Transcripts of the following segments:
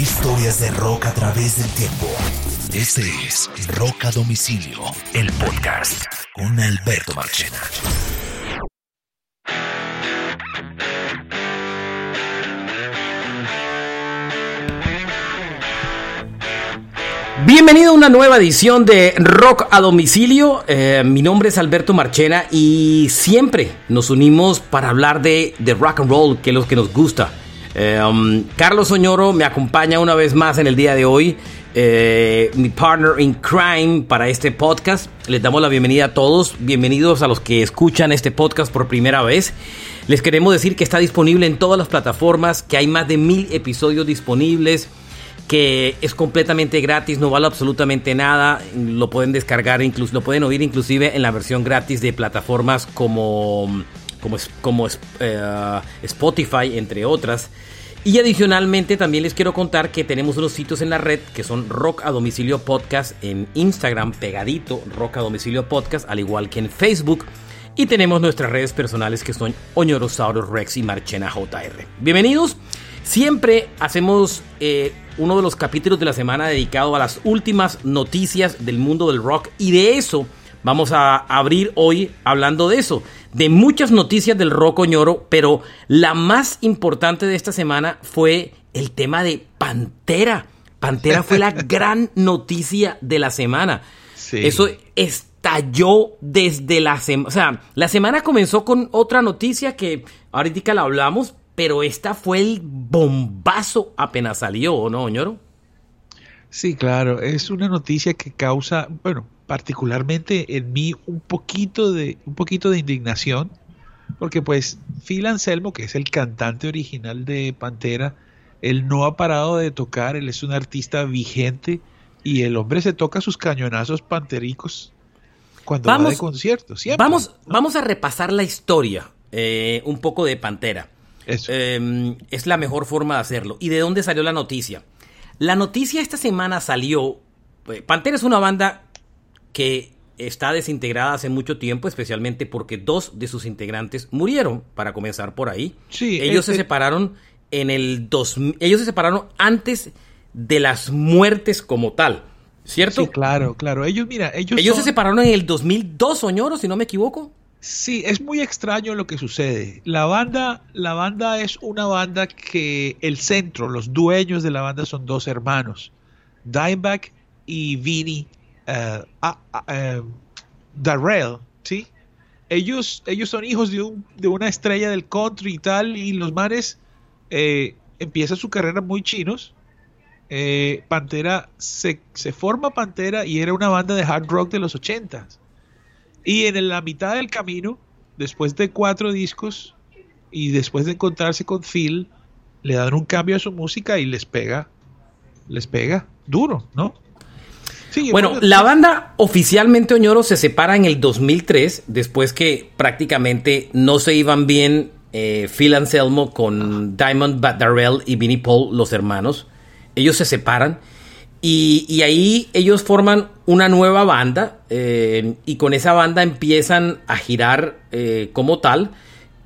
Historias de rock a través del tiempo. Este es Rock a Domicilio, el podcast con Alberto Marchena. Bienvenido a una nueva edición de Rock a Domicilio. Eh, mi nombre es Alberto Marchena y siempre nos unimos para hablar de, de rock and roll, que es lo que nos gusta. Eh, um, Carlos Oñoro me acompaña una vez más en el día de hoy. Eh, mi partner in crime para este podcast. Les damos la bienvenida a todos. Bienvenidos a los que escuchan este podcast por primera vez. Les queremos decir que está disponible en todas las plataformas, que hay más de mil episodios disponibles que es completamente gratis, no vale absolutamente nada, lo pueden descargar, incluso lo pueden oír inclusive en la versión gratis de plataformas como, como, como eh, Spotify, entre otras. Y adicionalmente también les quiero contar que tenemos unos sitios en la red que son Rock a Domicilio Podcast en Instagram, pegadito Rock a Domicilio Podcast, al igual que en Facebook. Y tenemos nuestras redes personales que son Oñorosaurus Rex y Marchena JR. Bienvenidos. Siempre hacemos eh, uno de los capítulos de la semana dedicado a las últimas noticias del mundo del rock y de eso vamos a abrir hoy hablando de eso, de muchas noticias del rock oñoro, pero la más importante de esta semana fue el tema de Pantera. Pantera fue la gran noticia de la semana. Eso estalló desde la semana. O sea, la semana comenzó con otra noticia que ahorita la hablamos, pero esta fue el bombazo apenas salió, ¿no, ñoro? Sí, claro, es una noticia que causa, bueno, particularmente en mí un poquito de un poquito de indignación, porque pues Phil Anselmo, que es el cantante original de Pantera, él no ha parado de tocar, él es un artista vigente y el hombre se toca sus cañonazos pantericos cuando va de concierto. Vamos, vamos a repasar la historia eh, un poco de Pantera. Em, es la mejor forma de hacerlo. ¿Y de dónde salió la noticia? La noticia esta semana salió. Eh, Pantera es una banda que está desintegrada hace mucho tiempo, especialmente porque dos de sus integrantes murieron, para comenzar por ahí. Sí, ellos se separaron en el dos, ellos se separaron antes de las muertes como tal, ¿cierto? Sí, claro, claro. Ellos, mira, ellos Ellos se separaron en el 2002, Soñoro, si no me equivoco. Sí, es muy extraño lo que sucede. La banda, la banda es una banda que el centro, los dueños de la banda son dos hermanos, Dimebag y Vinny uh, uh, Darrell, ¿sí? Ellos, ellos son hijos de, un, de, una estrella del country y tal, y los manes eh, empiezan su carrera muy chinos. Eh, Pantera, se, se forma Pantera y era una banda de hard rock de los ochentas y en la mitad del camino, después de cuatro discos y después de encontrarse con Phil, le dan un cambio a su música y les pega, les pega duro, ¿no? Sí, bueno, la banda oficialmente Oñoro se separa en el 2003, después que prácticamente no se iban bien eh, Phil Anselmo con Diamond Darrell y Vinnie Paul, los hermanos. Ellos se separan y, ahí ellos forman una nueva banda eh, y con esa banda empiezan a girar eh, como tal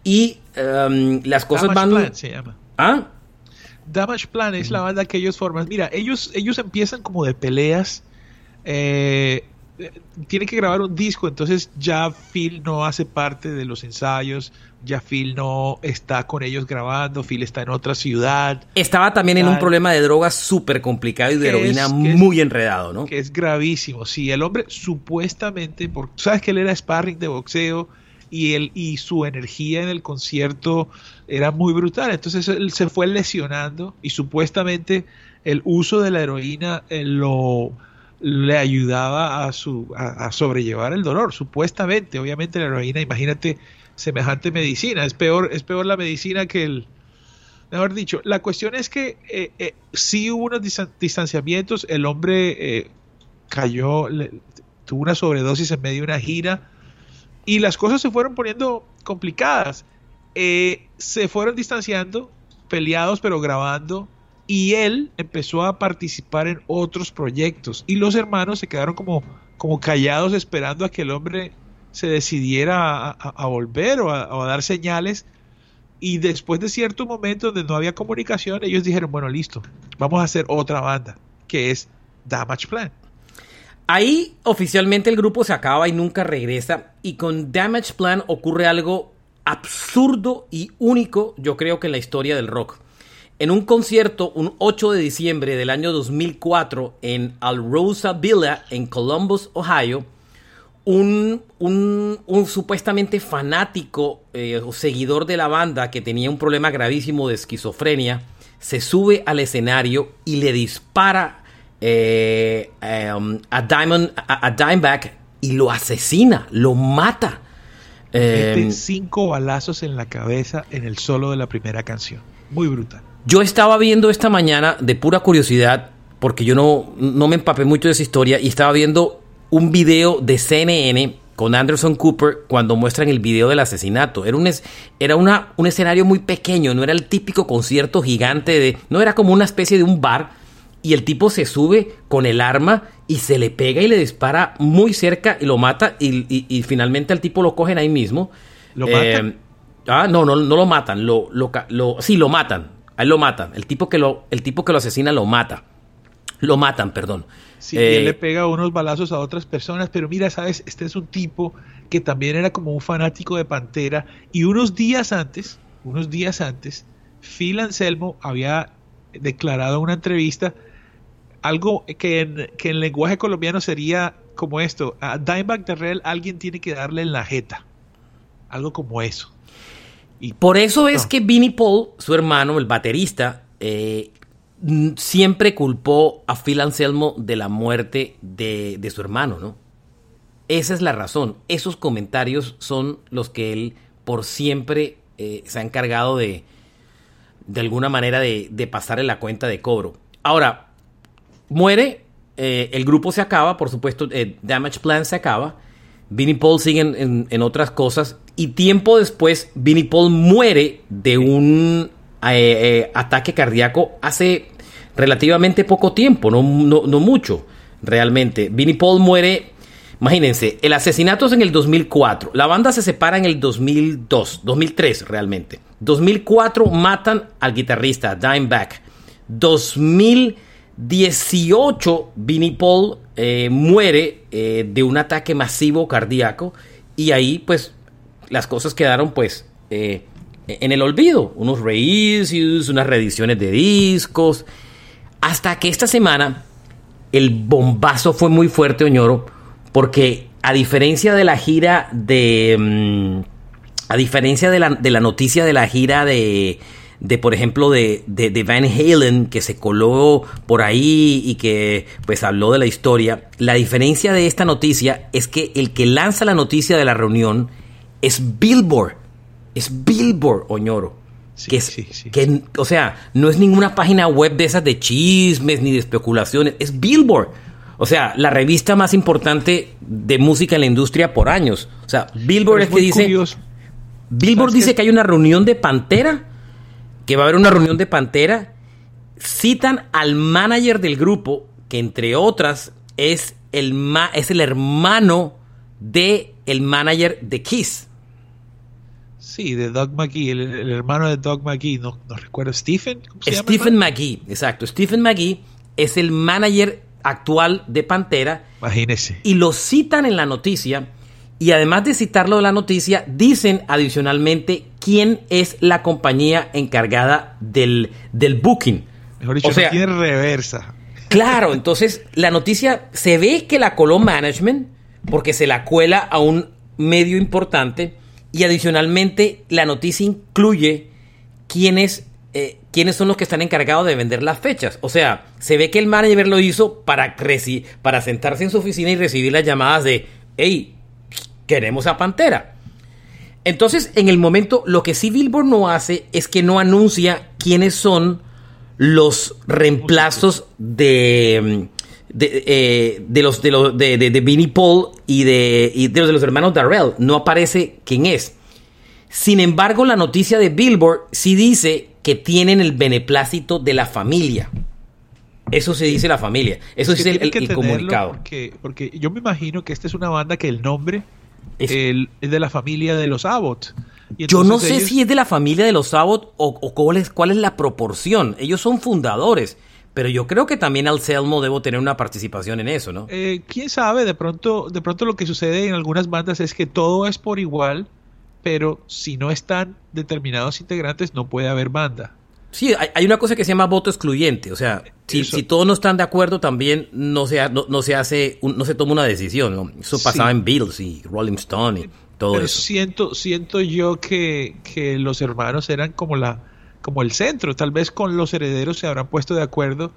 y em, las cosas Damage van... Plan se llama. ¿Ah? Damage Plan es la banda que ellos forman. Mira, ellos, ellos empiezan como de peleas. Eh, tienen que grabar un disco, entonces ya Phil no hace parte de los ensayos, ya Phil no está con ellos grabando, Phil está en otra ciudad. Estaba también en un problema de drogas súper complicado y de heroína muy enredado, ¿no? Que es gravísimo. Sí, el hombre supuestamente, porque sabes que él era sparring de boxeo y, él, y su energía en el concierto era muy brutal, entonces él se fue lesionando y supuestamente el uso de la heroína lo le ayudaba a, su, a, sobrellevar el dolor, supuestamente. Obviamente la heroína, imagínate semejante medicina. Es peor, es peor la medicina que el... Mejor dicho, la cuestión es que eh, eh, sí hubo unos distanciamientos, el hombre eh, cayó, tuvo una sobredosis en medio de una gira y las cosas se fueron poniendo complicadas. se fueron distanciando, peleados pero grabando, y él empezó a participar en otros proyectos y los hermanos se quedaron como, como callados esperando a que el hombre se decidiera a, volver o a, dar señales, Y después de cierto momento donde no había comunicación, ellos dijeron, bueno, listo, vamos a hacer otra banda, que es Damage Plan. Ahí oficialmente el grupo se acaba y nunca regresa. Y con Damage Plan ocurre algo absurdo y único, yo creo que en la historia del rock. En un concierto, un 8 de diciembre del año 2004, en Alrosa Villa, en Columbus, Ohio, un, supuestamente fanático eh, o seguidor de la banda que tenía un problema gravísimo de esquizofrenia, se sube al escenario y le dispara eh, um, a, Diamond, a, Dimeback y lo asesina, lo mata. Em, cinco balazos en la cabeza en el solo de la primera canción. Muy brutal. Yo estaba viendo esta mañana de pura curiosidad, porque yo no, no me empapé mucho de esa historia, y estaba viendo un video de CNN con Anderson Cooper cuando muestran el video del asesinato. Era un, era una, un escenario muy pequeño, no era el típico concierto gigante de... No era como una especie de un bar y el tipo se sube con el arma y se le pega y le dispara muy cerca y lo mata y, finalmente al tipo lo cogen ahí mismo. ¿Lo matan? Eh, ah, no, no, no lo matan, lo, lo, lo, sí, lo matan, a él lo matan, el tipo que lo, el tipo que lo asesina lo mata, lo matan, perdón. Sí, él eh, le pega unos balazos a otras personas, pero mira, sabes, este es un tipo que también era como un fanático de Pantera y unos días antes, unos días antes, Phil Anselmo había declarado en una entrevista algo que en, que en lenguaje colombiano sería como esto, a Dimebag Darrell alguien tiene que darle en la jeta, algo como eso. Y, Por eso es que Vinnie Paul, su hermano, el baterista, eh, siempre culpó a Phil Anselmo de la muerte de, su hermano, ¿no? Esa es la razón. Esos comentarios son los que él por siempre eh, se ha encargado de, de alguna manera, de, de, pasarle la cuenta de cobro. Ahora, muere, eh, el grupo se acaba, por supuesto, Damage Plan se acaba, Vinnie Paul sigue en, en, otras cosas, y tiempo después, Vinnie Paul muere de un ataque cardíaco hace relativamente poco tiempo, no, mucho, realmente. Vinnie Paul muere, imagínense, el asesinato es en el 2004, la banda se separa en el 2002, 2003 realmente. 2004 matan al guitarrista Dimeback. 2018 Vinnie Paul eh, muere eh, de un ataque masivo cardíaco y ahí pues las cosas quedaron pues eh, en el olvido. Unos reissues, unas reediciones de discos hasta que esta semana el bombazo fue muy fuerte, Oñoro, porque a diferencia de la gira de... Mm, a diferencia de la, de la, noticia de la gira de, de por ejemplo, de, de, Van Halen, que se coló por ahí y que pues habló de la historia, la diferencia de esta noticia es que el que lanza la noticia de la reunión es Billboard. Es Billboard, Oñoro que, que, o sea, no es ninguna página web de esas de chismes ni de especulaciones, es Billboard. O sea, la revista más importante de música en la industria por años. O sea, Billboard es, que dice. Billboard dice que... hay una reunión de Pantera, que va a haber una reunión de Pantera. Citan al manager del grupo, que entre otras es el, es el hermano de el manager de Kiss. Sí, de Doug McGee, el, hermano de Doug McGee, no, no recuerdo, Stephen. Stephen McGee, exacto. Stephen McGee es el manager actual de Pantera. Imagínese. Y lo citan en la noticia. Y además de citarlo en la noticia, dicen adicionalmente quién es la compañía encargada del, del booking. Mejor dicho, o sea, tiene reversa. Claro, entonces la noticia se ve que la coló management porque se la cuela a un medio importante y adicionalmente, la noticia incluye quiénes, eh, quiénes son los que están encargados de vender las fechas. O sea, se ve que el manager lo hizo para, para sentarse en su oficina y recibir las llamadas de, hey, queremos a Pantera. Entonces, en el momento, lo que sí Billboard no hace es que no anuncia quiénes son los reemplazos de, eh, de, los de los de, de, Vinnie Paul y de, de, los, de los hermanos Darrell. No aparece quién es. Sin embargo, la noticia de Billboard sí dice que tienen el beneplácito de la familia. Eso se dice la familia. Eso es el, el, comunicado. Porque, porque, yo me imagino que esta es una banda que el nombre es, el, es de la familia de los Abbott. Yo no sé si es de la familia de los Sabbath o, cuál, es, cuál es la proporción. Ellos son fundadores. Pero yo creo que también Anselmo debo tener una participación en eso, ¿no? Eh, Quién sabe, de pronto, de pronto lo que sucede en algunas bandas es que todo es por igual, pero si no están determinados integrantes no puede haber banda. Sí, hay, una cosa que se llama voto excluyente, o sea, si, todos no están de acuerdo también no se, no, se hace, no se toma una decisión, ¿no? Eso pasaba en Beatles y Rolling Stone y todo eso. Siento, siento yo que, que los hermanos eran como la, como el centro, tal vez con los herederos se habrán puesto de acuerdo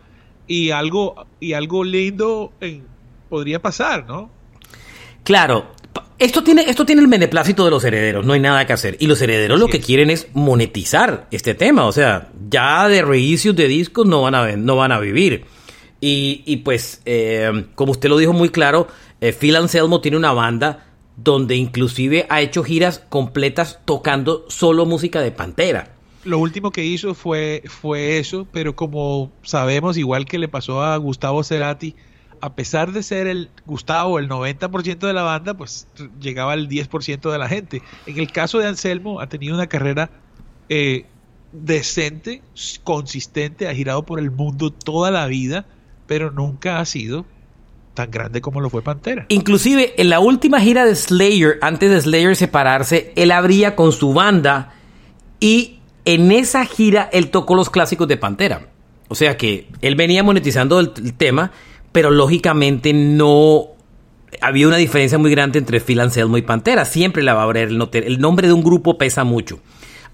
y algo, y algo lindo podría pasar, ¿no? Claro, esto tiene, esto tiene el beneplácito de los herederos, no hay nada que hacer. Y los herederos lo que quieren es monetizar este tema. O sea, ya de reissues de discos no van a, no van a vivir. Y, pues, eh, como usted lo dijo muy claro, eh, Phil Anselmo tiene una banda donde inclusive ha hecho giras completas tocando solo música de Pantera. Lo último que hizo fue, fue eso, pero como sabemos, igual que le pasó a Gustavo Cerati, a pesar de ser el Gustavo el 90% de la banda, pues llegaba al 10% de la gente. En el caso de Anselmo, ha tenido una carrera eh, decente, consistente, ha girado por el mundo toda la vida, pero nunca ha sido tan grande como lo fue Pantera. Inclusive en la última gira de Slayer, antes de Slayer separarse, él abría con su banda y en esa gira él tocó los clásicos de Pantera. O sea que él venía monetizando el tema pero lógicamente no había una diferencia muy grande entre Phil Anselmo y Pantera. Siempre la va a haber el, el nombre de un grupo pesa mucho.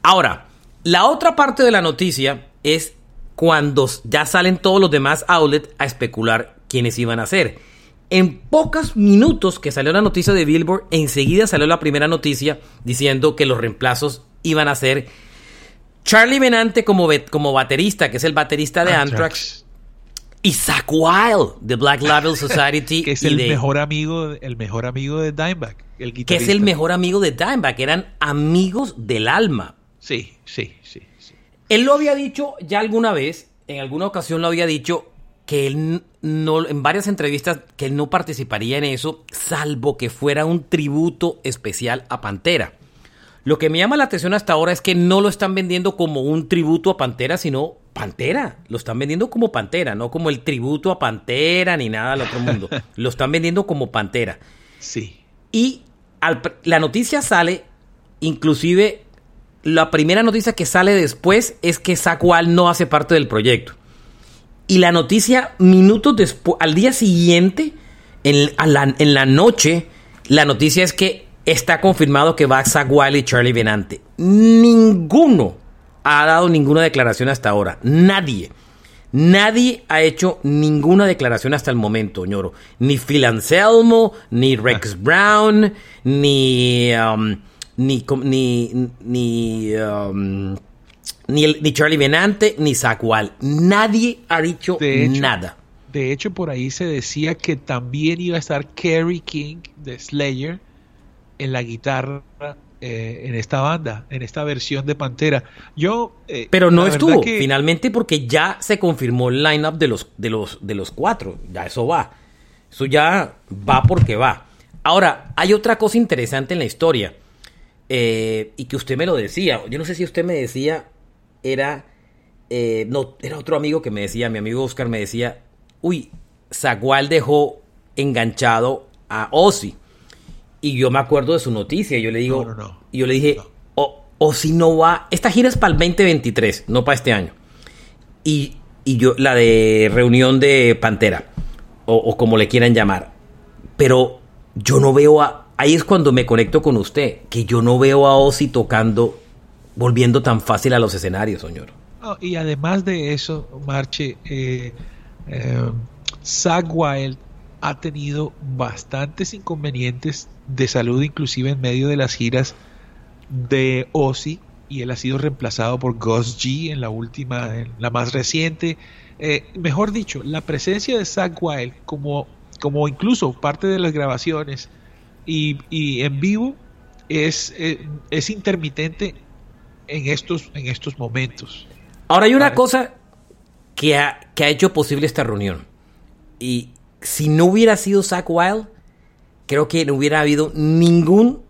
Ahora, la otra parte de la noticia es cuando ya salen todos los demás outlets a especular quiénes iban a ser. En pocos minutos que salió la noticia de Billboard, enseguida salió la primera noticia diciendo que los reemplazos iban a ser Charlie Benante como, como baterista, que es el baterista de Anthrax y Zach Wild de Black Label Society. que es el mejor amigo, el mejor amigo de Dimebag, el Que es el mejor amigo de Dimebag, eran amigos del alma. Sí, sí, sí, Él lo había dicho ya alguna vez, en alguna ocasión lo había dicho, que él no, en varias entrevistas, que él no participaría en eso, salvo que fuera un tributo especial a Pantera. Lo que me llama la atención hasta ahora es que no lo están vendiendo como un tributo a Pantera, sino Pantera. Lo están vendiendo como Pantera, no como el tributo a Pantera ni nada al otro mundo. lo están vendiendo como Pantera. Sí. Y la noticia sale, inclusive la primera noticia que sale después es que Sacual no hace parte del proyecto. Y la noticia, minutos después, al día siguiente, en, en la noche, la noticia es que está confirmado que va Zach y Charlie Benante. Ninguno ha dado ninguna declaración hasta ahora. Nadie. Nadie ha hecho ninguna declaración hasta el momento, ñoro. Ni Phil Anselmo, ni Rex Brown, ni, um, ni, ni, ni, um, ni, Charlie Benante, ni Zach Nadie ha dicho nada. De hecho, por ahí se decía que también iba a estar Kerry King de Slayer en la guitarra eh, en esta banda, en esta versión de Pantera. Yo, eh, pero no estuvo finalmente porque ya se confirmó el lineup de los de los de los cuatro. Ya eso va, eso ya va porque va. Ahora hay otra cosa interesante en la historia eh, y que usted me lo decía. Yo no sé si usted me decía era no era otro amigo que me decía, mi amigo Oscar me decía, uy, Zagual dejó enganchado a Ozzy. Y yo me acuerdo de su noticia. Y yo le digo, no, no, y yo le dije, o, si no va, esta gira es para el 2023, no para este año. Y, yo, la de reunión de Pantera, o, como le quieran llamar. Pero yo no veo a, ahí es cuando me conecto con usted, que yo no veo a Ozzy tocando, volviendo tan fácil a los escenarios, señor. y además de eso, Marche, eh, eh Wild ha tenido bastantes inconvenientes de salud, inclusive en medio de las giras de Ozzy, y él ha sido reemplazado por Gus G en la última, en la más reciente. Eh, mejor dicho, la presencia de Zach Wild como, como incluso parte de las grabaciones y, en vivo es, eh, es intermitente en estos, en estos momentos. Ahora hay una cosa que ha, que ha hecho posible esta reunión y, si no hubiera sido Zach Wild, creo que no hubiera habido ningún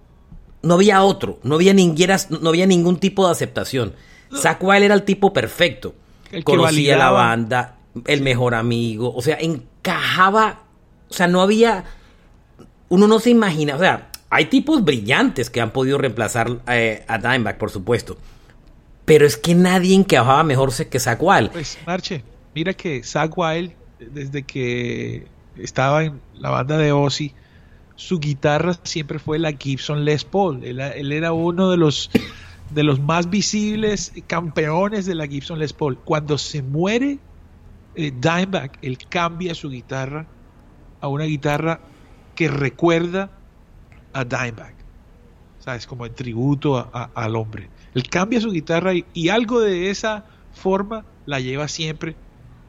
no había otro, no había, ninguna, no había ningún tipo de aceptación. Zack Wild era el tipo perfecto. El Conocía la banda, el mejor amigo, o sea, encajaba, o sea, no había, uno no se imagina, o sea, hay tipos brillantes que han podido reemplazar eh, a Dimebag, por supuesto, pero es que nadie encajaba mejor que Zack Wild. Pues, Marche, mira que Zack Wild, desde que estaba en la banda de Ozzy, su guitarra siempre fue la Gibson Les Paul. Él, era uno de los, de los más visibles campeones de la Gibson Les Paul. Cuando se muere eh, Dimebag, él cambia su guitarra a una guitarra que recuerda a Dimebag. ¿Sabes? Como en tributo al hombre. Él cambia su guitarra y algo de esa forma la lleva siempre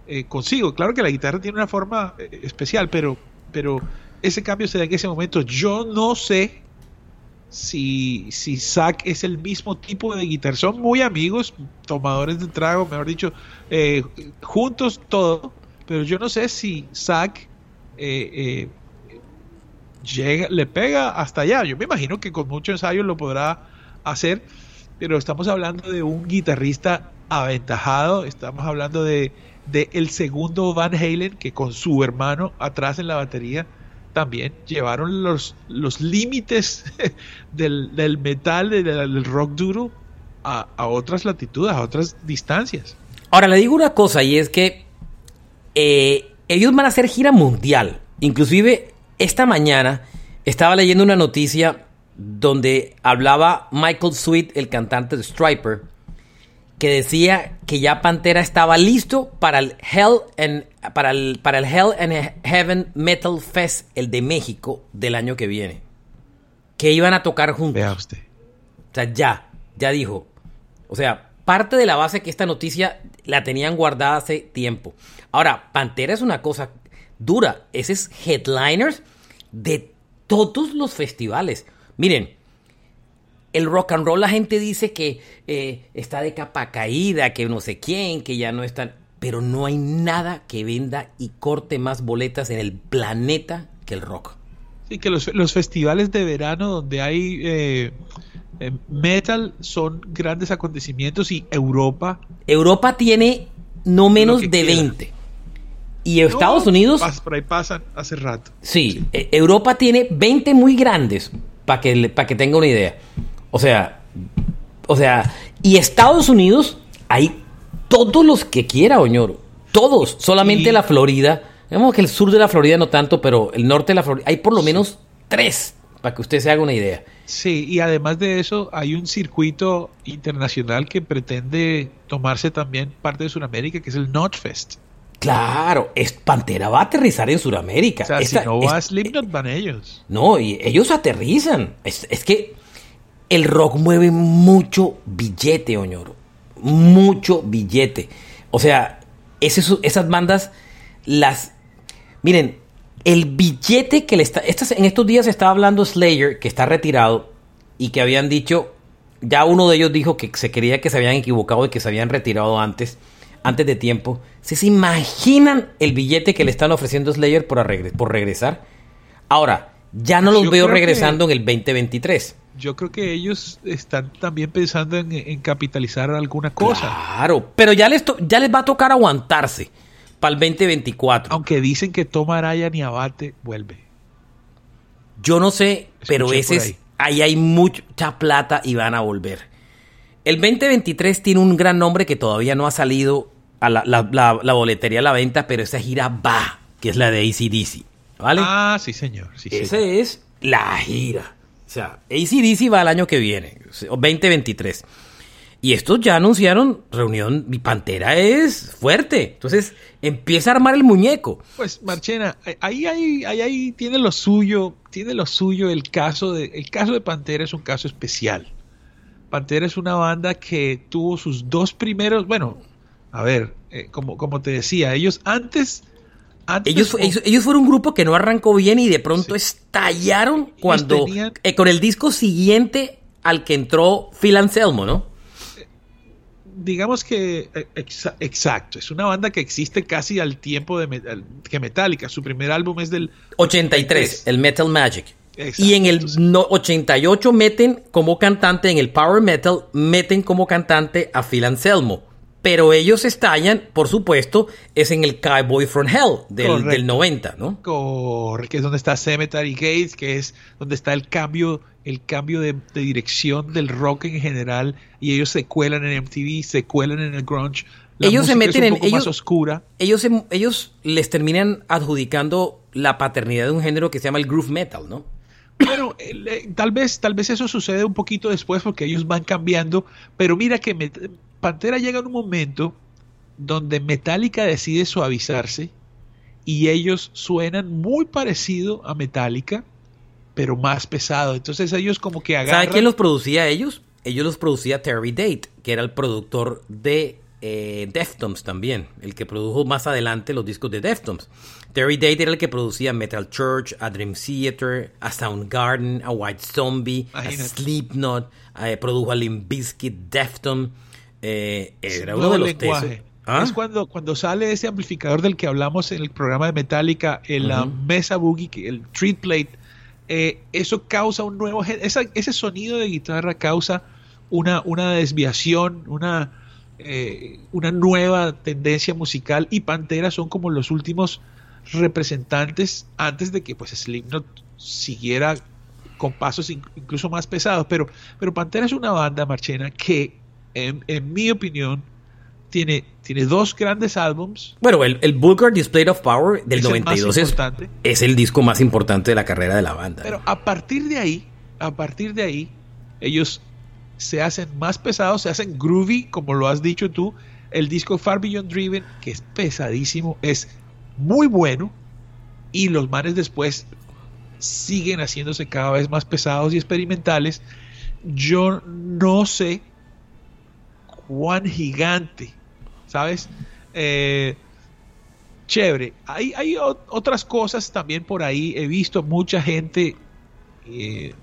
eh, consigo. Claro que la guitarra tiene una forma eh, especial, pero, pero ese cambio se da en ese momento. Yo no sé si, si Zack es el mismo tipo de guitarra. Son muy amigos, tomadores de trago, mejor dicho, eh, juntos todo, pero yo no sé si Zack llega, le pega hasta allá. Yo me imagino que con mucho ensayo lo podrá hacer, pero estamos hablando de un guitarrista aventajado, estamos hablando de, de el segundo Van Halen que con su hermano atrás en la batería también llevaron los, los límites del, del metal, del, rock duro a, a otras latitudes, a otras distancias. Ahora le digo una cosa y es que eh, ellos van a hacer gira mundial. Inclusive esta mañana estaba leyendo una noticia donde hablaba Michael Sweet, el cantante de Striper, que decía que ya Pantera estaba listo para el Hell and, para el, para el Hell and Heaven Metal Fest, el de México, del año que viene. Que iban a tocar juntos. Vea usted. O sea, ya, ya dijo. O sea, parte de la base que esta noticia la tenían guardada hace tiempo. Ahora, Pantera es una cosa dura. Ese es headliners de todos los festivales. Miren, el rock and roll la gente dice que eh, está de capa caída, que no sé quién, que ya no están... Pero no hay nada que venda y corte más boletas en el planeta que el rock. Sí, que los, los festivales de verano donde hay eh, eh, metal son grandes acontecimientos y Europa. Europa tiene no menos de quiera. 20. Y Estados Unidos, por ahí pasan hace rato. sí, eh, Europa tiene 20 muy grandes, para que, pa' que tenga una idea. O sea, o sea, y Estados Unidos hay todos los que quiera, Oñoro. Todos, solamente Y- la Florida. Digamos que el sur de la Florida no tanto, pero el norte de la Florida hay por lo menos tres, para que usted se haga una idea. Sí, y además de eso, hay un circuito internacional que pretende tomarse también parte de Sudamérica, que es el Notfest. Claro, es Pantera va a aterrizar en Sudamérica. O sea, Esta- si no va es- Slipknot, van ellos. No, y ellos aterrizan. Es, es que el rock mueve mucho billete, Oñoro. Mucho billete. O sea, esas bandas, las... Miren, el billete que le está... Estas, en estos días estaba hablando Slayer, que está retirado, y que habían dicho... Ya uno de ellos dijo que se creía que se habían equivocado y que se habían retirado antes, antes de tiempo. ¿Se, se imaginan el billete que le están ofreciendo Slayer por regresar? Ahora, ya no los Yo veo que- regresando en el 2023. Yo creo que ellos están también pensando en, en capitalizar alguna cosa. Claro, pero ya les, to- ya les va a tocar aguantarse para el 2024. Aunque dicen que Toma Araya ni Abate vuelve. Yo no sé, pero ese es, ahí hay mucha plata y van a volver. El 2023 tiene un gran nombre que todavía no ha salido a la, la- la- la boletería a la venta, pero esa gira va, que es la de ACDC. ¿Vale? Ah, sí, señor. Sí, Esa señor. es la gira. O sea, ACDC va el año que viene, o 2023. Y estos ya anunciaron reunión. Mi pantera es fuerte. Entonces empieza a armar el muñeco. Pues Marchena, ahí, ahí, ahí, ahí tiene lo suyo, tiene lo suyo el caso de, el caso de Pantera es un caso especial. Pantera es una banda que tuvo sus dos primeros, bueno, a ver, eh, como, como te decía, ellos antes Ellos, ellos, ellos fueron un grupo que no arrancó bien y de pronto estallaron cuando tenían- eh, con el disco siguiente al que entró Phil Anselmo, ¿no? digamos que eh, exa- exacto, es una banda que existe casi al tiempo de que Metallica, su primer álbum es del 83, el Metal Magic. y en el 88 meten como cantante, en el Power Metal, meten como cantante a Phil Anselmo. Pero ellos estallan, por supuesto, es en el Cowboy from Hell del, 90, ¿no? Correcto, que es donde está Cemetery Gates, que es donde está el cambio, el cambio de, dirección del rock en general, y ellos se cuelan en MTV, se cuelan en el grunge. ellos se meten en ellos, más oscura. Ellos, ellos les terminan adjudicando la paternidad de un género que se llama el groove metal, ¿no? Bueno, eh, tal vez, tal vez eso sucede un poquito después porque ellos van cambiando, pero mira que Pantera llega en un momento donde Metallica decide suavizarse y ellos suenan muy parecido a Metallica, pero más pesado. Entonces ellos como que agarran... ¿Sabe quién los producía ellos? Ellos los producía Terry Date, que era el productor de eh, Deftones también, el que produjo más adelante los discos de Deftones. Terry Date era el que producía Metal Church, a Dream Theater, a Soundgarden, a White Zombie, a Slipknot, eh, produjo a Limp Bizkit, Deftones. Eh, era uno de los lenguaje. ¿Ah? Es cuando, cuando sale ese amplificador del que hablamos en el programa de Metallica, en la mesa boogie, el treat plate, eh, eso causa un nuevo... ese sonido de guitarra causa una, una desviación, una, eh, una nueva tendencia musical y Pantera son como los últimos representantes antes de que pues Slipknot siguiera con pasos incluso más pesados, pero, pero Pantera es una banda, Marchena, que en, mi opinión, tiene, tiene dos grandes álbums. Bueno, el, el Vulgar Display of Power del 92 es, es, el disco más importante de la carrera de la banda. Pero a partir de ahí, a partir de ahí, ellos se hacen más pesados, se hacen groovy, como lo has dicho tú. El disco Far Beyond Driven, que es pesadísimo, es muy bueno. Y los manes después siguen haciéndose cada vez más pesados y experimentales. Yo no sé Juan Gigante, ¿sabes? Eh, chévere. Hay, hay otras cosas también por ahí. He visto mucha gente eh,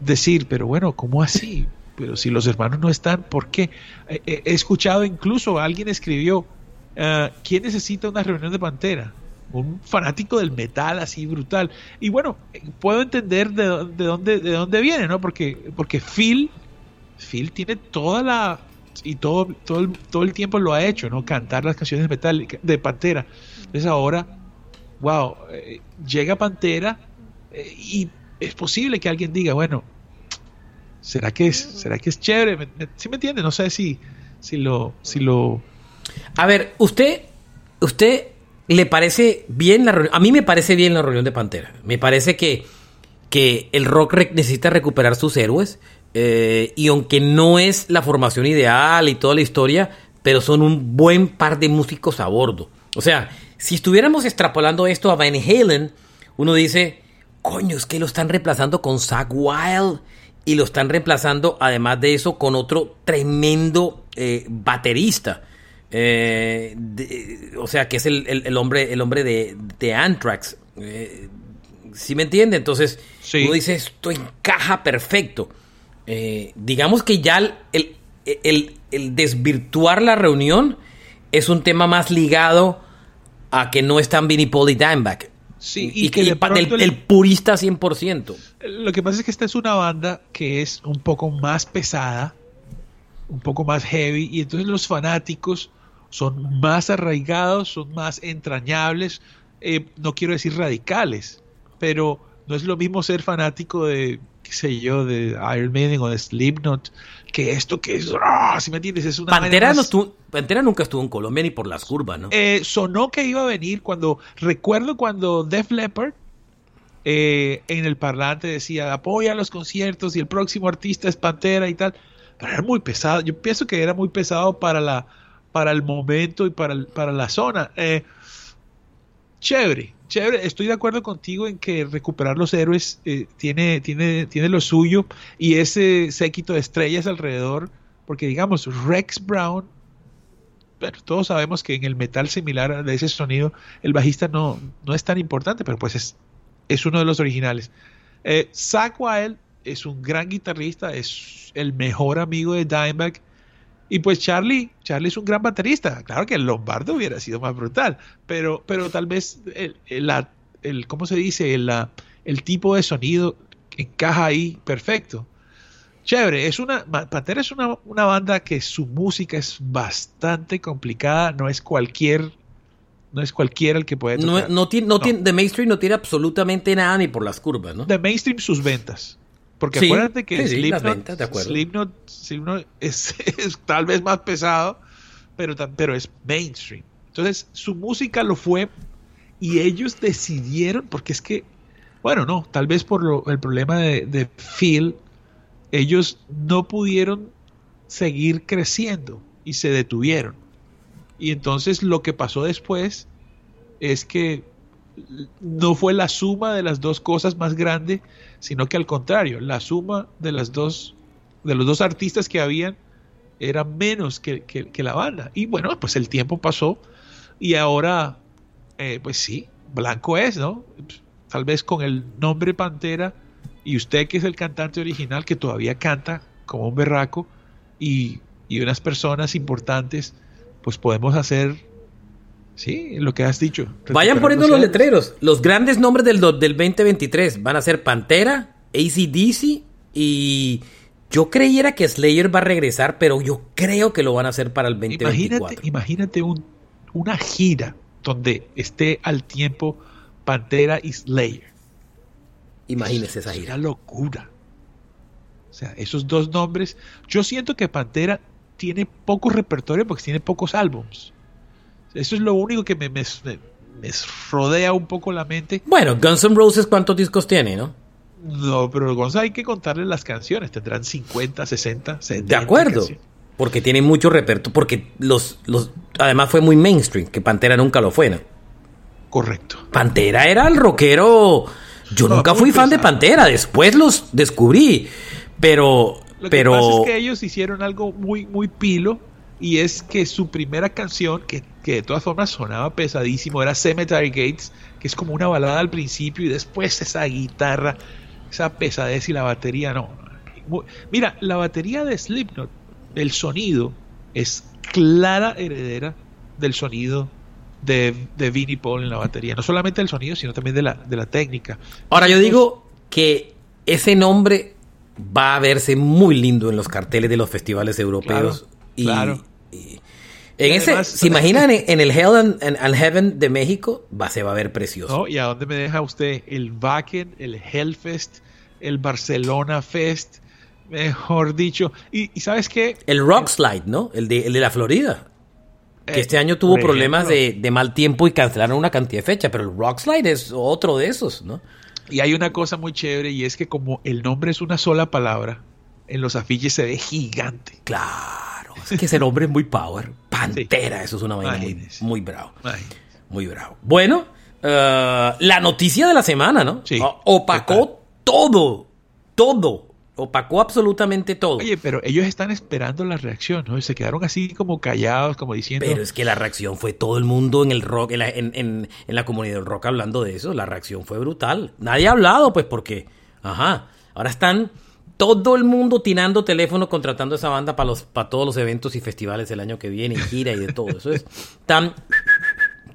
decir, pero bueno, ¿cómo así? Pero si los hermanos no están, ¿por qué? he escuchado incluso, alguien escribió, ah, ¿quién necesita una reunión de Pantera? Un fanático del metal así brutal. Y bueno, puedo entender de, dónde, de dónde viene, ¿no? Porque, porque Phil, Phil tiene toda la y todo, todo, el, todo el tiempo lo ha hecho, ¿no? Cantar las canciones de, Pantera. Entonces ahora, wow, eh, llega Pantera eh, y es posible que alguien diga, bueno, ¿será que es, será que es chévere? ¿Sí me entiende? No sé si, si lo, si lo... A ver, usted, usted le parece bien la reunión, a mí me parece bien la reunión de Pantera. Me parece que, que el rock necesita recuperar sus héroes. Eh, y aunque no es la formación ideal y toda la historia, pero son un buen par de músicos a bordo. O sea, si estuviéramos extrapolando esto a Van Halen, uno dice, coño, es que lo están reemplazando con Zach Wild y lo están reemplazando, además de eso, con otro tremendo eh, baterista. Eh, o sea, que es el, hombre, el hombre de, de Anthrax. ¿Sí me entiende? Entonces, uno dice, esto encaja perfecto. Eh, digamos que ya el, el, desvirtuar la reunión es un tema más ligado a que no están Vinnie Paul y Dimebag. Sí, y, que el, el, purista 100%. Lo que pasa es que esta es una banda que es un poco más pesada, un poco más heavy, y entonces los fanáticos son más arraigados, son más entrañables, eh, no quiero decir radicales, pero no es lo mismo ser fanático de qué sé yo, de Iron Maiden o de Slipknot, que esto que es, ¡ah! si me entiendes, es una... Pantera, Pantera nunca estuvo en Colombia ni por las curvas, ¿no? Eh, sonó que iba a venir cuando, recuerdo cuando Def Leppard eh, en el parlante decía, apoya los conciertos y el próximo artista es Pantera y tal, pero era muy pesado, yo pienso que era muy pesado para la para el momento y para, para la zona. Eh, chévere, chévere, estoy de acuerdo contigo en que recuperar los héroes eh, tiene, tiene, tiene lo suyo y ese séquito de estrellas alrededor, porque digamos, Rex Brown, pero todos sabemos que en el metal similar de ese sonido, el bajista no, no es tan importante, pero pues es, es uno de los originales. Eh, Zach Wild es un gran guitarrista, es el mejor amigo de Dimebag y pues Charlie, Charlie es un gran baterista. Claro que el Lombardo hubiera sido más brutal, pero, pero tal vez el, el, ¿cómo se dice? El, el tipo de sonido encaja ahí perfecto. Chévere, es una, Pantera es una, una, banda que su música es bastante complicada, no es cualquier, no es cualquiera el que puede tocar. No, no tiene, no, Tiene, The Mainstream no tiene absolutamente nada ni por las curvas, ¿no? The Mainstream sus ventas. Porque acuérdate que Slipknot, Slipknot, es, es, tal vez más pesado, pero, pero es mainstream. Entonces, su música lo fue y ellos decidieron, porque es que, bueno, no, tal vez por el problema de, de Phil, ellos no pudieron seguir creciendo y se detuvieron. Y entonces lo que pasó después es que no fue la suma de las dos cosas más grande, sino que al contrario, la suma de las dos, de los dos artistas que habían era menos que, la banda. Y bueno, pues el tiempo pasó y ahora, eh, pues sí, blanco es, ¿no? Tal vez con el nombre Pantera y usted que es el cantante original que todavía canta como un berraco y, y unas personas importantes, pues podemos hacer Sí, lo que has dicho. Vayan poniendo los letreros. Los grandes nombres del, del 2023 van a ser Pantera, ACDC y yo creyera que Slayer va a regresar, pero yo creo que lo van a hacer para el 2024. Imagínate, imagínate un, una gira donde esté al tiempo Pantera y Slayer. Imagínese esa gira. Una locura. O sea, esos dos nombres. Yo siento que Pantera tiene poco repertorio porque tiene pocos álbums. Eso es lo único que me, me, rodea un poco la mente. Bueno, Guns N' Roses, ¿cuántos discos tiene, no? No, pero Guns hay que contarle las canciones. Tendrán 50, 60, 70. De acuerdo. Porque tiene mucho repertorio. Porque los, los. Además fue muy mainstream, que Pantera nunca lo fue, ¿no? Correcto. Pantera era el rockero. Yo nunca fui fan de Pantera. Después los descubrí. Pero. Lo pero... que pasa es que ellos hicieron algo muy, muy pilo y es que su primera canción, que, de todas formas sonaba pesadísimo, era Cemetery Gates, que es como una balada al principio y después esa guitarra, esa pesadez y la batería, no. Mira, la batería de Slipknot, el sonido es clara heredera del sonido de, de Vinnie Paul en la batería. No solamente del sonido, sino también de la, de la técnica. Ahora, yo digo que ese nombre va a verse muy lindo en los carteles de los festivales europeos claro. En ese, ¿se imaginan en, el Hell and, Heaven de México? Va, se va a ver precioso. ¿Y a dónde me deja usted? El Wacken, el Hellfest, el Barcelona Fest, mejor dicho. Y, ¿sabes qué? El Rock Slide, ¿no? El de, la Florida. Que eh, este año tuvo problemas de, de, mal tiempo y cancelaron una cantidad de fechas, pero el Rock Slide es otro de esos, ¿no? Y hay una cosa muy chévere y es que como el nombre es una sola palabra, en los afiches se ve gigante. Claro. Es que ese nombre es muy power. Pantera, eso es una vaina muy, bravo. Muy bravo. Bueno, eh, la noticia de la semana, ¿no? Sí. opacó todo. Todo. Opacó absolutamente todo. Oye, pero ellos están esperando la reacción, ¿no? Se quedaron así como callados, como diciendo. Pero es que la reacción fue todo el mundo en el rock, en la, en la comunidad del rock hablando de eso. La reacción fue brutal. Nadie ha hablado, pues, porque. Ajá. Ahora están todo el mundo tirando teléfono contratando esa banda para los para todos los eventos y festivales del año que viene, gira y de todo eso. Es, están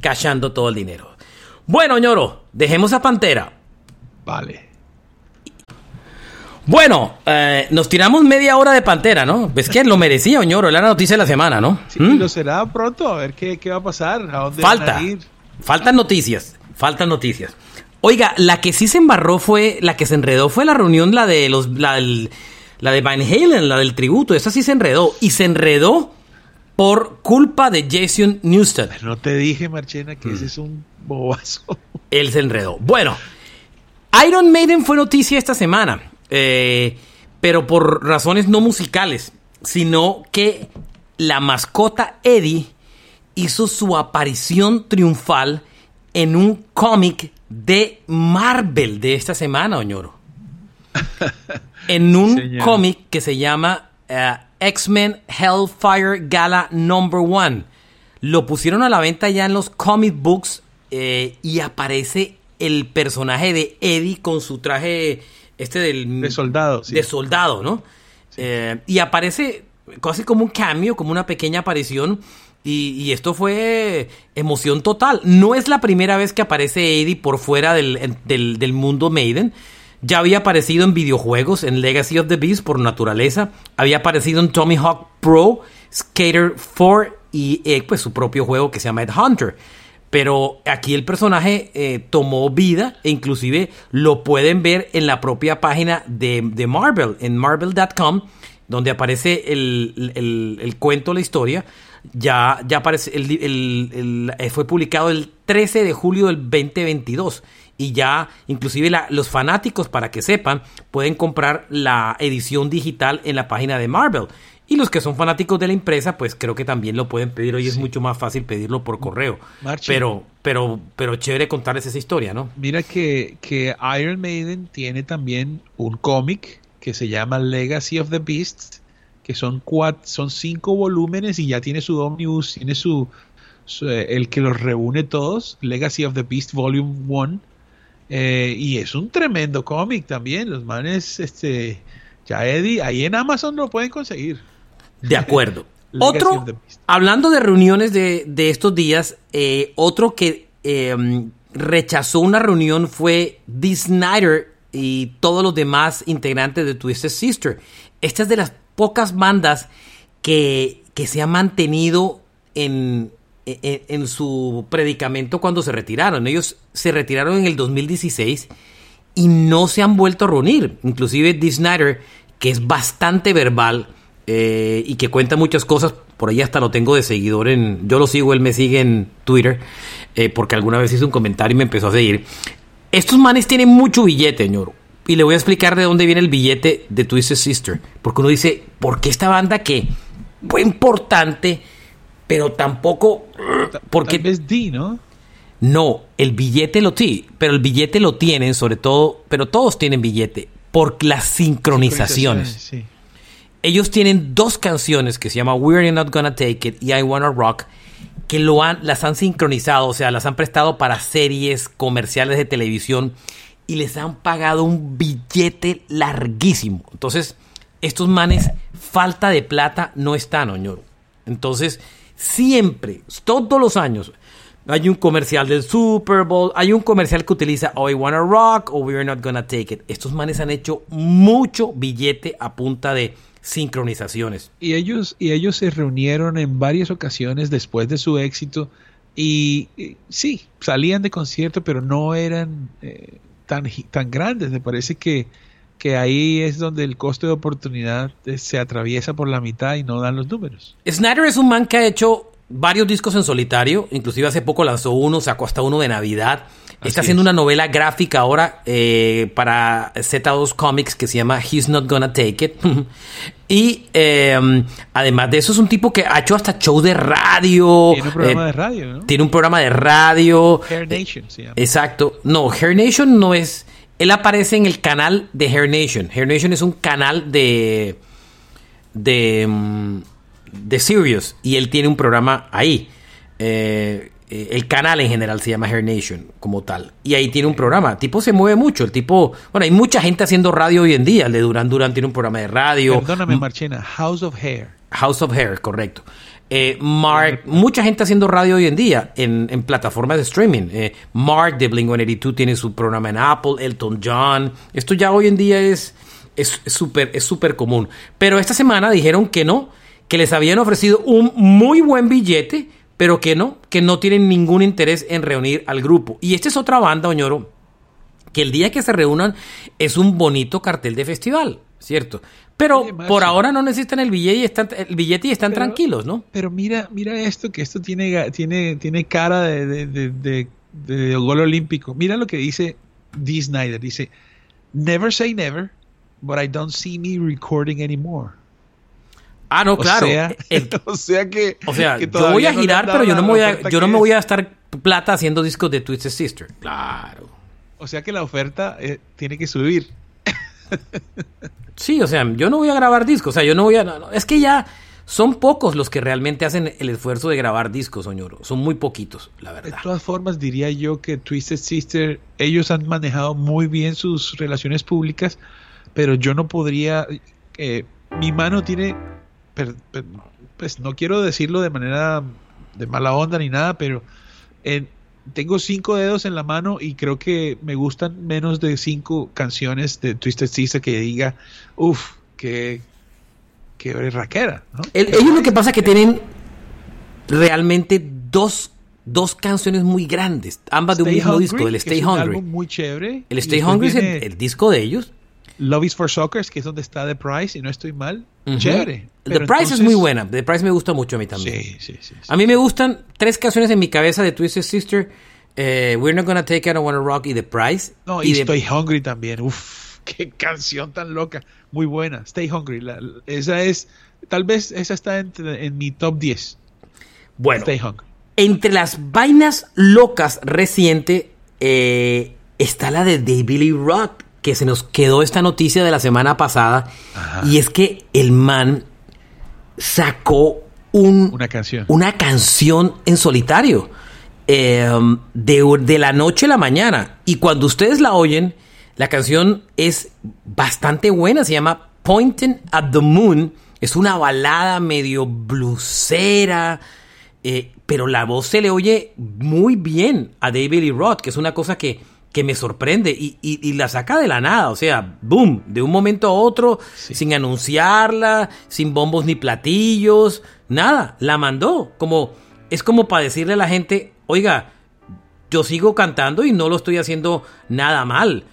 cachando todo el dinero. Bueno, ñoro, dejemos a Pantera. Vale. Bueno, eh, nos tiramos media hora de Pantera, ¿no? Es que lo merecía, ñoro, era la noticia de la semana, ¿no? Sí, ¿Mm? lo será pronto, a ver qué, va a pasar, a dónde Falta, faltan noticias, faltan noticias. Oiga, la que sí se embarró fue, la que se enredó fue la reunión, la de los, la, la de Van Halen, la del tributo. Esa sí se enredó. Y se enredó por culpa de Jason Newsted. No te dije, Marchena, que ese es un bobazo. Él se enredó. Bueno, Iron Maiden fue noticia esta semana. Eh, pero por razones no musicales, sino que la mascota Eddie hizo su aparición triunfal en un cómic de Marvel de esta semana, Oñoro. en un cómic que se llama eh, X-Men Hellfire Gala Number One. Lo pusieron a la venta ya en los comic books eh, y aparece el personaje de Eddie con su traje este del... De soldado. De soldado, ¿no? Eh, y aparece casi como un cambio, como una pequeña aparición y, esto fue emoción total. No es la primera vez que aparece Eddie por fuera del, mundo Maiden. Ya había aparecido en videojuegos, en Legacy of the Beast por naturaleza. Había aparecido en Tommy Hawk Pro, Skater 4 y eh, pues su propio juego que se llama Ed Hunter. Pero aquí el personaje eh, tomó vida e inclusive lo pueden ver en la propia página de, de Marvel, en marvel.com, donde aparece el, el, el, cuento, la historia. Ya, ya aparece, el, eh, fue publicado el 13 de julio del 2022 y ya inclusive la, los fanáticos, para que sepan, pueden comprar la edición digital en la página de Marvel. Y los que son fanáticos de la empresa, pues creo que también lo pueden pedir. Hoy es mucho más fácil pedirlo por correo. pero, pero, pero chévere contarles esa historia, ¿no? Mira que, que Iron Maiden tiene también un cómic que se llama Legacy of the Beasts, que son cuatro, son cinco volúmenes y ya tiene su omnibus, tiene su, eh, el que los reúne todos, Legacy of the Beast Volume 1. Eh, y es un tremendo cómic también. Los manes, este, ya Eddie, ahí en Amazon lo pueden conseguir. De acuerdo. otro, hablando de reuniones de, estos días, eh, otro que rechazó una reunión fue Dee Snyder y todos los demás integrantes de Twisted Sister. Esta es de las pocas bandas que, que se ha mantenido en, en, su predicamento cuando se retiraron. Ellos se retiraron en el 2016 y no se han vuelto a reunir. Inclusive Dee Snyder, que es bastante verbal, eh, y que cuenta muchas cosas. Por ahí hasta lo tengo de seguidor en. Yo lo sigo, él me sigue en Twitter, eh, porque alguna vez hizo un comentario y me empezó a seguir. Estos manes tienen mucho billete, señor. Y le voy a explicar de dónde viene el billete de Twisted Sister. Porque uno dice, ¿por qué esta banda que fue importante, pero tampoco. Porque. es D, ¿no? No, el billete lo tiene, pero el billete lo tienen, sobre todo, pero todos tienen billete, por las sincronizaciones. Sí ellos tienen dos canciones que se llama We're Not Gonna Take It y I Wanna Rock que lo han, las han sincronizado, o sea, las han prestado para series comerciales de televisión y les han pagado un billete larguísimo. Entonces, estos manes, falta de plata no están, oñoro. Entonces, siempre, todos los años, hay un comercial del Super Bowl, hay un comercial que utiliza Oh, I Wanna Rock o We're Not Gonna Take It. Estos manes han hecho mucho billete a punta de sincronizaciones. Y ellos, y ellos se reunieron en varias ocasiones después de su éxito y, sí, salían de concierto, pero no eran eh, tan, grandes. Me parece que, que ahí es donde el costo de oportunidad eh, se atraviesa por la mitad y no dan los números. Snyder es un man que ha hecho varios discos en solitario, inclusive hace poco lanzó uno, sacó hasta uno de Navidad. Está haciendo una novela gráfica ahora eh, para Z2 Comics que se llama He's Not Gonna Take It. y em, además de eso es un tipo que ha hecho hasta show de radio. Tiene un programa eh, de radio, ¿no? Tiene un programa de radio. Hair Nation se llama. Exacto. No, Hair Nation no es... Él aparece en el canal de Hair Nation. Hair Nation es un canal de... de... De Sirius. Y él tiene un programa ahí. Eh, eh, el canal en general se llama Hair Nation como tal. Y ahí tiene un programa. El tipo se mueve mucho. El tipo, bueno, hay mucha gente haciendo radio hoy en día. El de Duran Duran tiene un programa de radio. Perdóname, Marchena. House of Hair. House of Hair, correcto. Eh, Mark, mucha gente haciendo radio hoy en día en, plataformas de streaming. Eh, Mark de Blink-182 tiene su programa en Apple, Elton John. Esto ya hoy en día es súper es súper común. Pero esta semana dijeron que no, que les habían ofrecido un muy buen billete pero que no, que no tienen ningún interés en reunir al grupo. Y esta es otra banda, Oñoro, que el día que se reúnan es un bonito cartel de festival, ¿cierto? Pero por ahora no necesitan el billete y están, el billete y están tranquilos, ¿no? Pero mira, mira esto, que esto tiene, tiene, tiene cara de, de, de, gol olímpico. Mira lo que dice Dee Snyder, dice, Never say never, but I don't see me recording anymore. Ah, no, claro. O sea, que. O sea, yo voy a girar, pero yo no, me voy a, yo no me voy a estar plata haciendo discos de Twisted Sister. Claro. O sea que la oferta eh, tiene que subir. sí, o sea, yo no voy a grabar discos. O sea, yo no voy a. es que ya son pocos los que realmente hacen el esfuerzo de grabar discos, Soñoro. Son muy poquitos, la verdad. De todas formas, diría yo que Twisted Sister, ellos han manejado muy bien sus relaciones públicas, pero yo no podría. Eh, mi mano tiene pues no quiero decirlo de manera de mala onda ni nada, pero tengo cinco dedos en la mano y creo que me gustan menos de cinco canciones de Twisted Sister que diga, uff, qué, qué raquera. ¿no? ellos lo que pasa es que tienen realmente dos, dos canciones muy grandes, ambas de un mismo disco, el Stay Hungry. muy chévere. El Stay Hungry es el, disco de ellos. Love is for Soccer, que es donde está The Price, y no estoy mal. Chévere. The Price es muy buena. The Price me gusta mucho a mí también. Sí, sí, sí, A mí me gustan tres canciones en mi cabeza de Twisted Sister. Eh, We're Not Gonna Take It, I Wanna Rock y The Price. No, y, Stay Hungry también. Uf, qué canción tan loca. Muy buena. Stay Hungry. esa es, tal vez esa está en mi top 10. Bueno, entre las vainas locas reciente eh, está la de David Lee Roth, que se nos quedó esta noticia de la semana pasada. Y es que el man sacó una canción. Una canción en solitario. Em, de, de, la noche a la mañana. Y cuando ustedes la oyen, la canción es bastante buena. Se llama Pointing at the Moon. Es una balada medio blusera eh, pero la voz se le oye muy bien a David Lee Roth, que es una cosa que, que me sorprende y, la saca de la nada, o sea, boom, de un momento a otro, sin anunciarla, sin bombos ni platillos, nada, la mandó, como es como para decirle a la gente, oiga, yo sigo cantando y no lo estoy haciendo nada mal.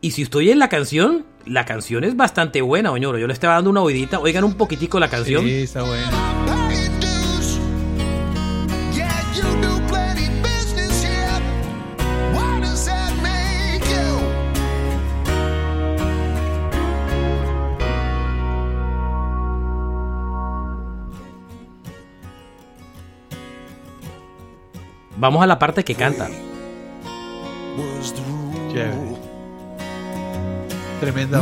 Y si estoy en la canción, la canción es bastante buena, oñoro. Yo le estaba dando una oidita, oigan un poquitico la canción. Sí, está buena. Vamos a la parte que canta. Tremenda.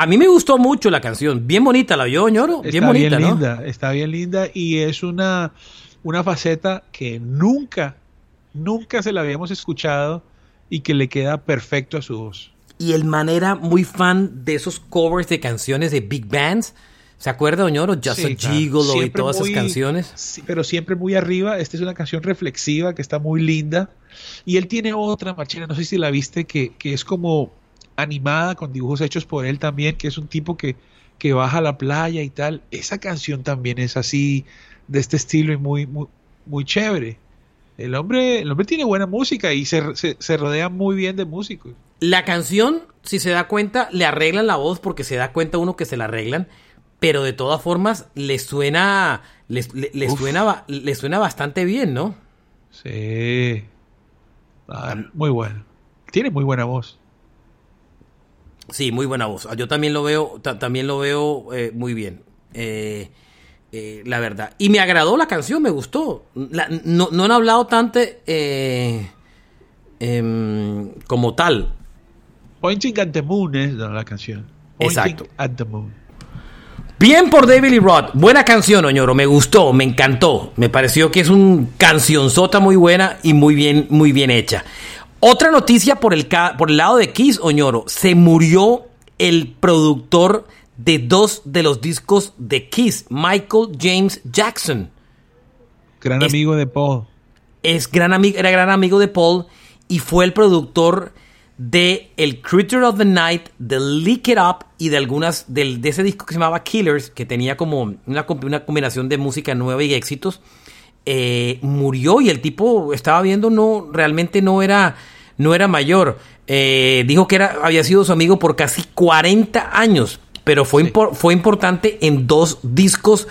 A mí me gustó mucho la canción, bien bonita, la oyó ñoro, bien bonita, bien linda, está bien linda y es una, una faceta que nunca, nunca se la habíamos escuchado y que le queda perfecto a su voz. Y el manera muy fan de esos covers de canciones de big bands. ¿Se acuerda, Oñoro? Just a Gigolo y todas esas canciones. Sí, pero siempre muy arriba. Esta es una canción reflexiva que está muy linda. Y él tiene otra, Marchena, no sé si la viste, que, que es como animada con dibujos hechos por él también, que es un tipo que, que baja a la playa y tal. Esa canción también es así, de este estilo y muy, muy, muy chévere. El hombre, el hombre tiene buena música y se, se, rodea muy bien de músicos. La canción, si se da cuenta, le arreglan la voz porque se da cuenta uno que se la arreglan, pero de todas formas le suena, le, suena, le suena bastante bien, ¿no? Sí. Ah, muy bueno. Tiene muy buena voz. Sí, muy buena voz. Yo también lo veo, también lo veo eh, muy bien. Eh, eh, la verdad. Y me agradó la canción, me gustó. no, han hablado tanto em, como tal. Pointing at the Moon es la canción. Exacto. At the Moon. Bien por David Lee Roth. Buena canción, Oñoro. Me gustó, me encantó. Me pareció que es un cancionzota muy buena y muy bien, muy bien hecha. Otra noticia por el, por el lado de Kiss, Oñoro. Se murió el productor de dos de los discos de Kiss, Michael James Jackson. Gran amigo de Paul. Es gran amigo, era gran amigo de Paul y fue el productor de El Creature of the Night, de Lick It Up y de algunas de ese disco que se llamaba Killers, que tenía como una, una combinación de música nueva y éxitos. Eh, murió y el tipo estaba viendo, no, realmente no era, no era mayor. Eh, dijo que era, había sido su amigo por casi 40 años, pero fue, fue importante en dos discos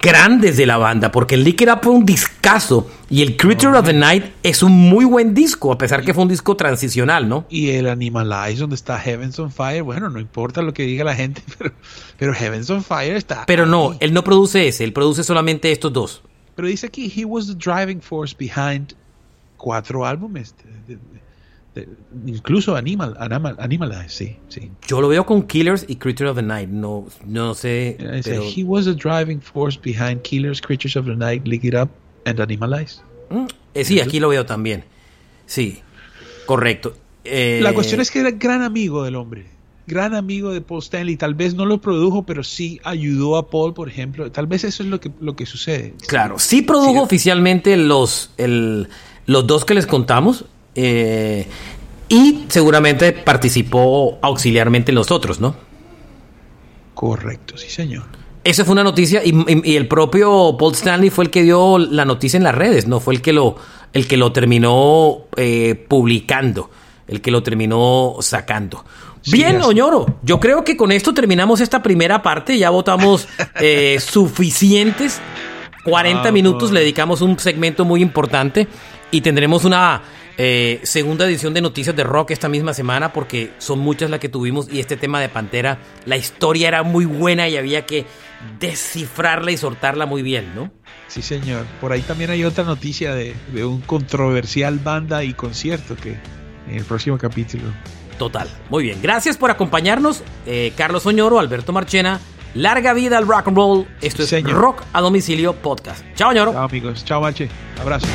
grandes de la banda, porque el Lick It Up fue un discazo y el Creature of the Night es un muy buen disco, a pesar que fue un disco transicional, ¿no? Y el Animalize, donde está Heavens on Fire, bueno, no importa lo que diga la gente, pero, pero Heavens on Fire está. Pero no, él no produce ese, él produce solamente estos dos. Pero dice aquí, he was the driving force behind cuatro álbumes. incluso Animal, Animal, Animal, sí, sí. Yo lo veo con Killers y Creatures of the Night. No, no sé. He was the driving force behind Killers, Creatures of the Night, Lick It Up And Animalize. Mm, eh, sí, aquí lo veo también. Sí, correcto. Eh, la cuestión es que era gran amigo del hombre, gran amigo de Paul Stanley. Tal vez no lo produjo, pero sí ayudó a Paul, por ejemplo. Tal vez eso es lo que, lo que sucede. Claro, sí produjo oficialmente los, los dos que les contamos. Eh, y seguramente participó auxiliarmente en los otros, ¿no? Correcto, sí, señor. Esa fue una noticia y, el propio Paul Stanley fue el que dio la noticia en las redes, no fue el que lo, el que lo terminó eh, publicando, el que lo terminó sacando. Bien, Oñoro, yo creo que con esto terminamos esta primera parte, ya votamos eh, suficientes. 40 minutos, le dedicamos un segmento muy importante y tendremos una eh, segunda edición de Noticias de Rock esta misma semana porque son muchas las que tuvimos y este tema de Pantera, la historia era muy buena y había que descifrarla y soltarla muy bien, ¿no? Sí, señor. Por ahí también hay otra noticia de, un controversial banda y concierto que en el próximo capítulo. Total. Muy bien. Gracias por acompañarnos. Eh, Carlos Oñoro, Alberto Marchena. Larga vida al rock and roll. Esto es Rock a Domicilio Podcast. Chao, Oñoro. Chao, amigos. Chao, Mache. Abrazo.